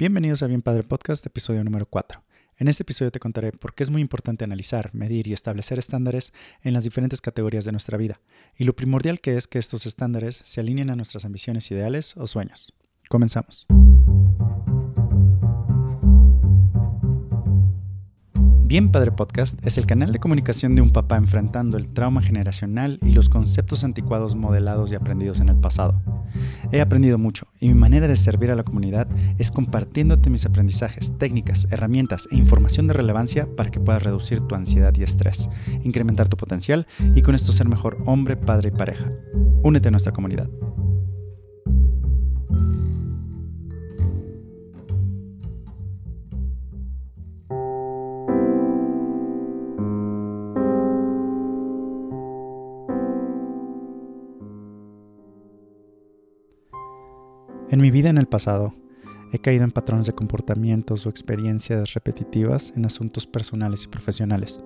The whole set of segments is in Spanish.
Bienvenidos a Bien Padre Podcast, episodio número 4. En este episodio te contaré por qué es muy importante analizar, medir y establecer estándares en las diferentes categorías de nuestra vida, y lo primordial que es que estos estándares se alineen a nuestras ambiciones ideales o sueños. Comenzamos. Bien Padre Podcast es el canal de comunicación de un papá enfrentando el trauma generacional y los conceptos anticuados modelados y aprendidos en el pasado. He aprendido mucho y mi manera de servir a la comunidad es compartiéndote mis aprendizajes, técnicas, herramientas e información de relevancia para que puedas reducir tu ansiedad y estrés, incrementar tu potencial y con esto ser mejor hombre, padre y pareja. Únete a nuestra comunidad. En mi vida en el pasado, he caído en patrones de comportamientos o experiencias repetitivas en asuntos personales y profesionales.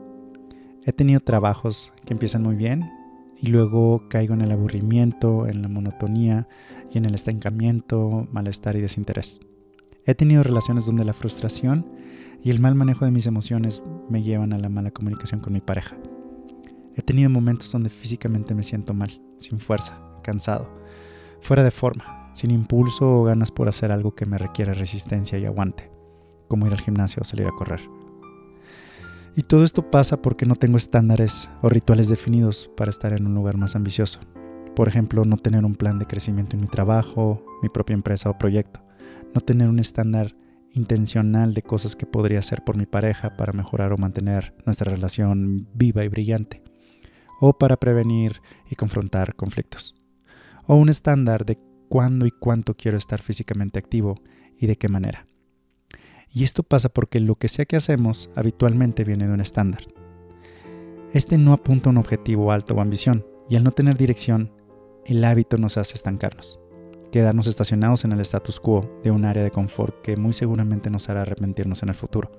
He tenido trabajos que empiezan muy bien y luego caigo en el aburrimiento, en la monotonía y en el estancamiento, malestar y desinterés. He tenido relaciones donde la frustración y el mal manejo de mis emociones me llevan a la mala comunicación con mi pareja. He tenido momentos donde físicamente me siento mal, sin fuerza, cansado, fuera de forma, sin impulso o ganas por hacer algo que me requiere resistencia y aguante, como ir al gimnasio o salir a correr. Y todo esto pasa porque no tengo estándares o rituales definidos para estar en un lugar más ambicioso. Por ejemplo, no tener un plan de crecimiento en mi trabajo, mi propia empresa o proyecto. No tener un estándar intencional de cosas que podría hacer por mi pareja para mejorar o mantener nuestra relación viva y brillante. O para prevenir y confrontar conflictos. O un estándar de cuándo y cuánto quiero estar físicamente activo y de qué manera. Y esto pasa porque lo que sea que hacemos habitualmente viene de un estándar. Este no apunta a un objetivo alto o ambición, y al no tener dirección, el hábito nos hace estancarnos, quedarnos estacionados en el status quo de un área de confort que muy seguramente nos hará arrepentirnos en el futuro.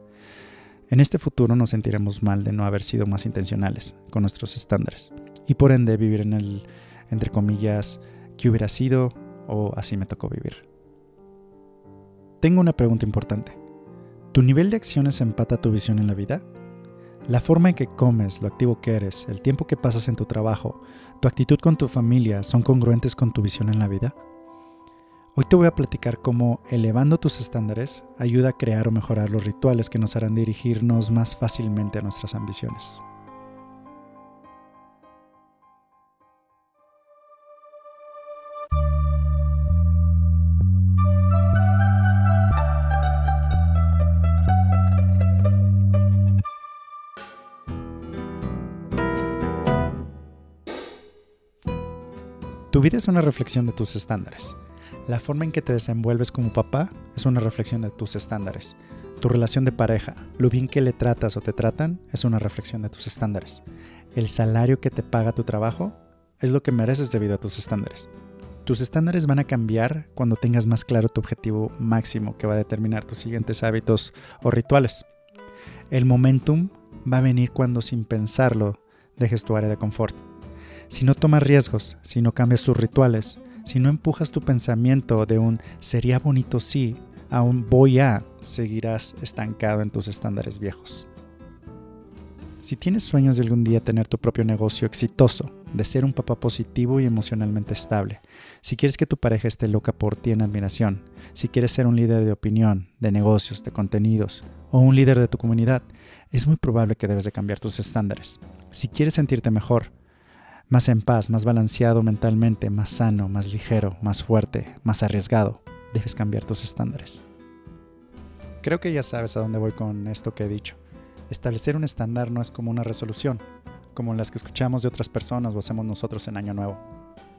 En este futuro nos sentiremos mal de no haber sido más intencionales con nuestros estándares, y por ende vivir en el, entre comillas, que hubiera sido o así me tocó vivir. Tengo una pregunta importante. ¿Tu nivel de acciones empata tu visión en la vida? ¿La forma en que comes, lo activo que eres, el tiempo que pasas en tu trabajo, tu actitud con tu familia son congruentes con tu visión en la vida? Hoy te voy a platicar cómo elevando tus estándares ayuda a crear o mejorar los rituales que nos harán dirigirnos más fácilmente a nuestras ambiciones. Vida es una reflexión de tus estándares. La forma en que te desenvuelves como papá es una reflexión de tus estándares. Tu relación de pareja, lo bien que le tratas o te tratan, es una reflexión de tus estándares. El salario que te paga tu trabajo es lo que mereces debido a tus estándares. Tus estándares van a cambiar cuando tengas más claro tu objetivo máximo que va a determinar tus siguientes hábitos o rituales. El momentum va a venir cuando sin pensarlo dejes tu área de confort si no tomas riesgos, si no cambias tus rituales, si no empujas tu pensamiento de un sería bonito sí a un voy a, seguirás estancado en tus estándares viejos. Si tienes sueños de algún día tener tu propio negocio exitoso, de ser un papá positivo y emocionalmente estable, si quieres que tu pareja esté loca por ti en admiración, si quieres ser un líder de opinión, de negocios, de contenidos o un líder de tu comunidad, es muy probable que debes de cambiar tus estándares. Si quieres sentirte mejor, más en paz, más balanceado mentalmente, más sano, más ligero, más fuerte, más arriesgado. Debes cambiar tus estándares. Creo que ya sabes a dónde voy con esto que he dicho. Establecer un estándar no es como una resolución, como las que escuchamos de otras personas o hacemos nosotros en Año Nuevo.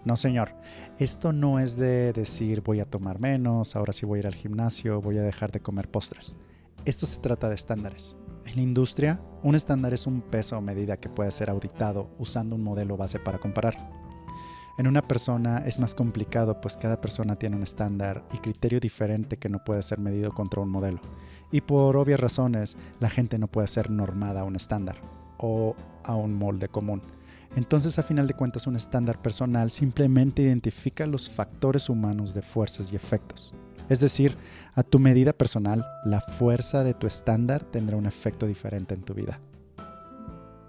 No, señor, esto no es de decir voy a tomar menos, ahora sí voy a ir al gimnasio, voy a dejar de comer postres. Esto se trata de estándares. En la industria, un estándar es un peso o medida que puede ser auditado usando un modelo base para comparar. En una persona es más complicado pues cada persona tiene un estándar y criterio diferente que no puede ser medido contra un modelo. Y por obvias razones, la gente no puede ser normada a un estándar o a un molde común. Entonces a final de cuentas un estándar personal simplemente identifica los factores humanos de fuerzas y efectos. Es decir, a tu medida personal, la fuerza de tu estándar tendrá un efecto diferente en tu vida.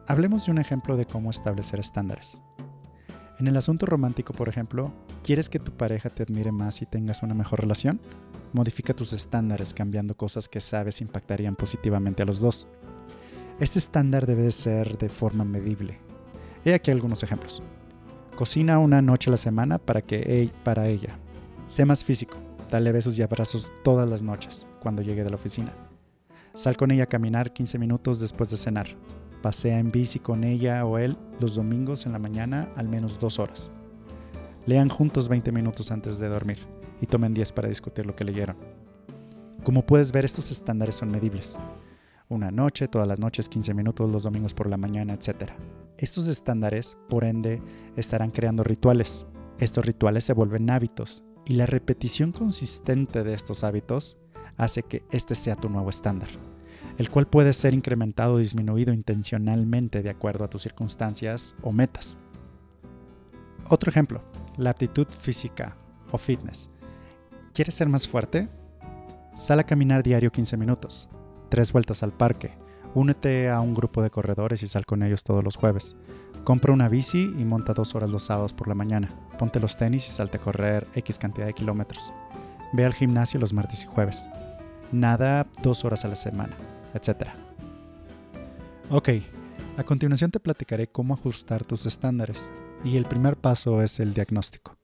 Hablemos de un ejemplo de cómo establecer estándares. En el asunto romántico, por ejemplo, ¿quieres que tu pareja te admire más y tengas una mejor relación? Modifica tus estándares cambiando cosas que sabes impactarían positivamente a los dos. Este estándar debe ser de forma medible. He aquí algunos ejemplos. Cocina una noche a la semana para, que, para ella. Sé más físico. Dale besos y abrazos todas las noches cuando llegue de la oficina. Sal con ella a caminar 15 minutos después de cenar. Pasea en bici con ella o él los domingos en la mañana al menos dos horas. Lean juntos 20 minutos antes de dormir y tomen 10 para discutir lo que leyeron. Como puedes ver, estos estándares son medibles. Una noche, todas las noches, 15 minutos, los domingos por la mañana, etc. Estos estándares, por ende, estarán creando rituales. Estos rituales se vuelven hábitos y la repetición consistente de estos hábitos hace que este sea tu nuevo estándar, el cual puede ser incrementado o disminuido intencionalmente de acuerdo a tus circunstancias o metas. Otro ejemplo, la aptitud física o fitness. ¿Quieres ser más fuerte? Sal a caminar diario 15 minutos, tres vueltas al parque, únete a un grupo de corredores y sal con ellos todos los jueves. Compra una bici y monta dos horas los sábados por la mañana. Ponte los tenis y salte a correr X cantidad de kilómetros. Ve al gimnasio los martes y jueves. Nada dos horas a la semana, etc. Ok, a continuación te platicaré cómo ajustar tus estándares. Y el primer paso es el diagnóstico.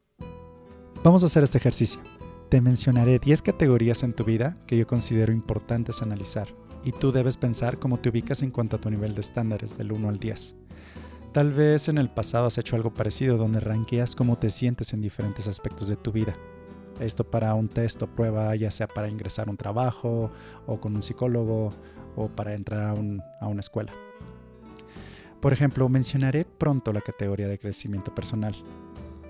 Vamos a hacer este ejercicio. Te mencionaré 10 categorías en tu vida que yo considero importantes analizar y tú debes pensar cómo te ubicas en cuanto a tu nivel de estándares del 1 al 10. Tal vez en el pasado has hecho algo parecido donde ranqueas cómo te sientes en diferentes aspectos de tu vida. Esto para un test o prueba, ya sea para ingresar a un trabajo o con un psicólogo o para entrar a, a una escuela. Por ejemplo, mencionaré pronto la categoría de crecimiento personal.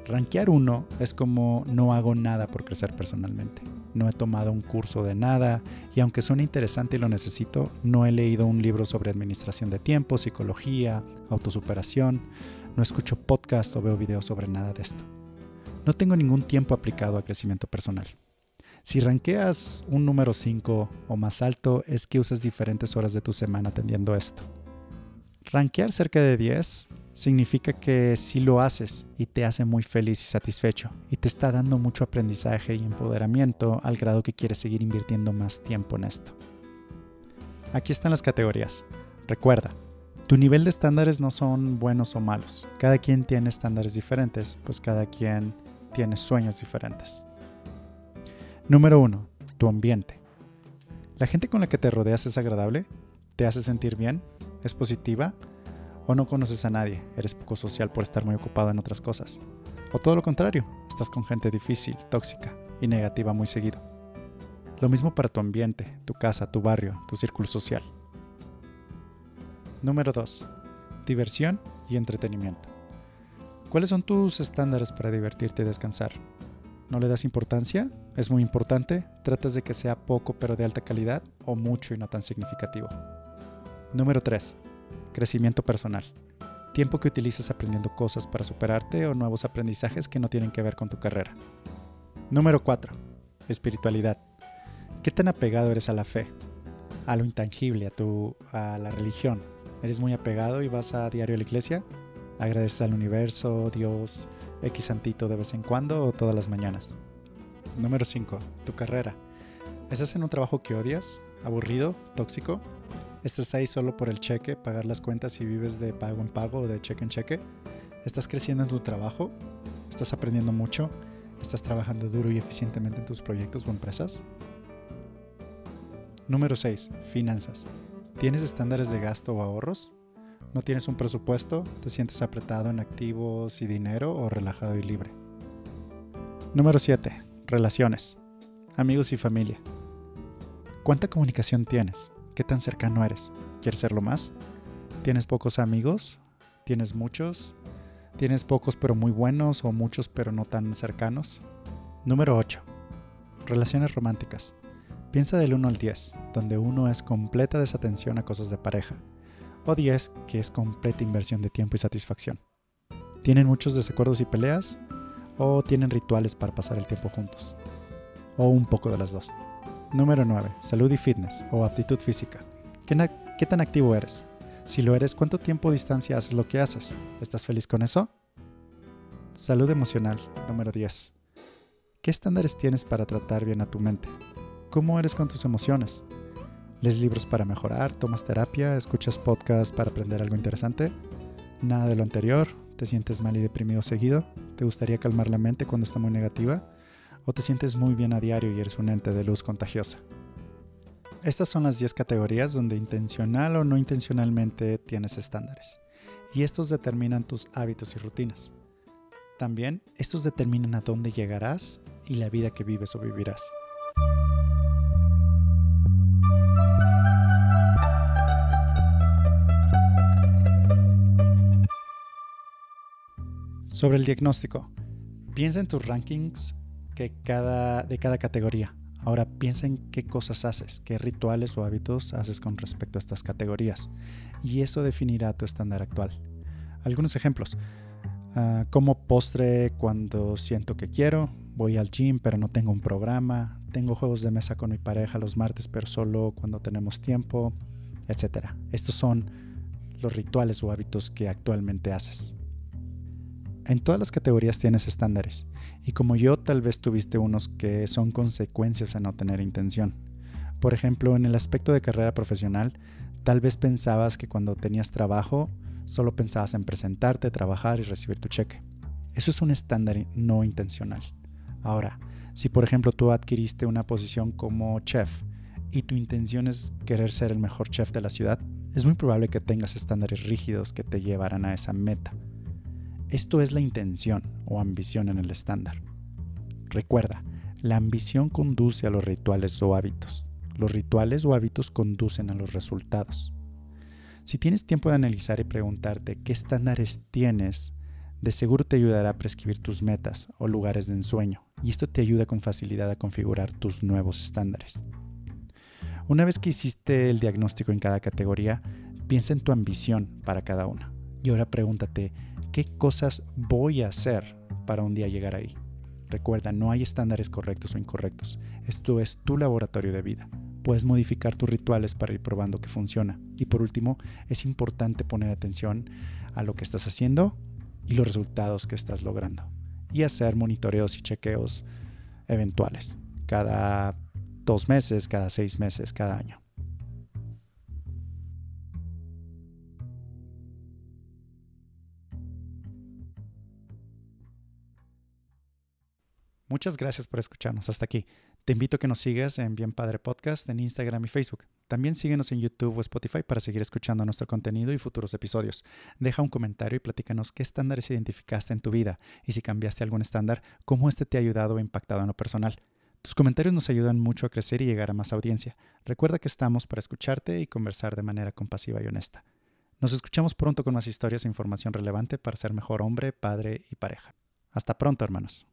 Rankear uno es como no hago nada por crecer personalmente. No he tomado un curso de nada y aunque suene interesante y lo necesito, no he leído un libro sobre administración de tiempo, psicología, autosuperación, no escucho podcast o veo videos sobre nada de esto. No tengo ningún tiempo aplicado a crecimiento personal. Si ranqueas un número 5 o más alto es que usas diferentes horas de tu semana atendiendo esto. Rankear cerca de 10 significa que si lo haces y te hace muy feliz y satisfecho y te está dando mucho aprendizaje y empoderamiento al grado que quieres seguir invirtiendo más tiempo en esto. Aquí están las categorías. Recuerda, tu nivel de estándares no son buenos o malos. Cada quien tiene estándares diferentes, pues cada quien tiene sueños diferentes. Número 1. Tu ambiente. ¿La gente con la que te rodeas es agradable? ¿Te hace sentir bien? ¿Es positiva? O no conoces a nadie, eres poco social por estar muy ocupado en otras cosas. O todo lo contrario, estás con gente difícil, tóxica y negativa muy seguido. Lo mismo para tu ambiente, tu casa, tu barrio, tu círculo social. Número 2. Diversión y entretenimiento. ¿Cuáles son tus estándares para divertirte y descansar? ¿No le das importancia? ¿Es muy importante? ¿Tratas de que sea poco pero de alta calidad o mucho y no tan significativo? Número 3 Crecimiento personal. Tiempo que utilizas aprendiendo cosas para superarte o nuevos aprendizajes que no tienen que ver con tu carrera. Número 4. Espiritualidad. ¿Qué tan apegado eres a la fe? A lo intangible, a, tu, a la religión. ¿Eres muy apegado y vas a diario a la iglesia? ¿Agradeces al universo, Dios, X santito de vez en cuando o todas las mañanas? Número 5. Tu carrera. ¿Estás en un trabajo que odias? ¿Aburrido? ¿Tóxico? ¿Estás ahí solo por el cheque, pagar las cuentas y vives de pago en pago o de cheque en cheque? ¿Estás creciendo en tu trabajo? ¿Estás aprendiendo mucho? ¿Estás trabajando duro y eficientemente en tus proyectos o empresas? Número 6. Finanzas. ¿Tienes estándares de gasto o ahorros? ¿No tienes un presupuesto? ¿Te sientes apretado en activos y dinero o relajado y libre? Número 7. Relaciones. Amigos y familia. ¿Cuánta comunicación tienes? ¿Qué tan cercano eres? ¿Quieres serlo más? ¿Tienes pocos amigos? ¿Tienes muchos? ¿Tienes pocos pero muy buenos o muchos pero no tan cercanos? Número 8. Relaciones románticas. Piensa del 1 al 10, donde 1 es completa desatención a cosas de pareja, o 10 que es completa inversión de tiempo y satisfacción. ¿Tienen muchos desacuerdos y peleas? ¿O tienen rituales para pasar el tiempo juntos? ¿O un poco de las dos? Número 9. Salud y fitness o aptitud física. ¿Qué, ¿Qué, tan activo eres? Si lo eres, ¿cuánto tiempo distancia haces lo que haces? ¿Estás feliz con eso? Salud emocional. Número 10. ¿Qué estándares tienes para tratar bien a tu mente? ¿Cómo eres con tus emociones? ¿Lees libros para mejorar? ¿Tomas terapia? ¿Escuchas podcasts para aprender algo interesante? Nada de lo anterior. ¿Te sientes mal y deprimido seguido? ¿Te gustaría calmar la mente cuando está muy negativa? ¿O te sientes muy bien a diario y eres un ente de luz contagiosa? Estas son las 10 categorías donde intencional o no intencionalmente tienes estándares. Y estos determinan tus hábitos y rutinas. También estos determinan a dónde llegarás y la vida que vives o vivirás. Sobre el diagnóstico, piensa en tus rankings que cada, de cada categoría. Ahora piensa en qué cosas haces, qué rituales o hábitos haces con respecto a estas categorías. Y eso definirá tu estándar actual. Algunos ejemplos. Ah, como postre cuando siento que quiero. Voy al gym pero no tengo un programa. Tengo juegos de mesa con mi pareja los martes pero solo cuando tenemos tiempo, etc. Estos son los rituales o hábitos que actualmente haces. En todas las categorías tienes estándares, y como yo tal vez tuviste unos que son consecuencias de no tener intención. Por ejemplo, en el aspecto de carrera profesional, tal vez pensabas que cuando tenías trabajo solo pensabas en presentarte, trabajar y recibir tu cheque. Eso es un estándar no intencional. Ahora, si por ejemplo tú adquiriste una posición como chef y tu intención es querer ser el mejor chef de la ciudad, es muy probable que tengas estándares rígidos que te llevarán a esa meta. Esto es la intención o ambición en el estándar. Recuerda, la ambición conduce a los rituales o hábitos. Los rituales o hábitos conducen a los resultados. Si tienes tiempo de analizar y preguntarte qué estándares tienes, de seguro te ayudará a prescribir tus metas o lugares de ensueño, y esto te ayuda con facilidad a configurar tus nuevos estándares. Una vez que hiciste el diagnóstico en cada categoría, piensa en tu ambición para cada una. Y ahora pregúntate, ¿Qué cosas voy a hacer para un día llegar ahí? Recuerda, no hay estándares correctos o incorrectos. Esto es tu laboratorio de vida. Puedes modificar tus rituales para ir probando que funciona. Y por último, es importante poner atención a lo que estás haciendo y los resultados que estás logrando. Y hacer monitoreos y chequeos eventuales. Cada dos meses, cada seis meses, cada año. Muchas gracias por escucharnos hasta aquí. Te invito a que nos sigas en Bien Padre Podcast en Instagram y Facebook. También síguenos en YouTube o Spotify para seguir escuchando nuestro contenido y futuros episodios. Deja un comentario y platícanos qué estándares identificaste en tu vida y si cambiaste algún estándar, cómo este te ha ayudado o impactado en lo personal. Tus comentarios nos ayudan mucho a crecer y llegar a más audiencia. Recuerda que estamos para escucharte y conversar de manera compasiva y honesta. Nos escuchamos pronto con más historias e información relevante para ser mejor hombre, padre y pareja. Hasta pronto, hermanos.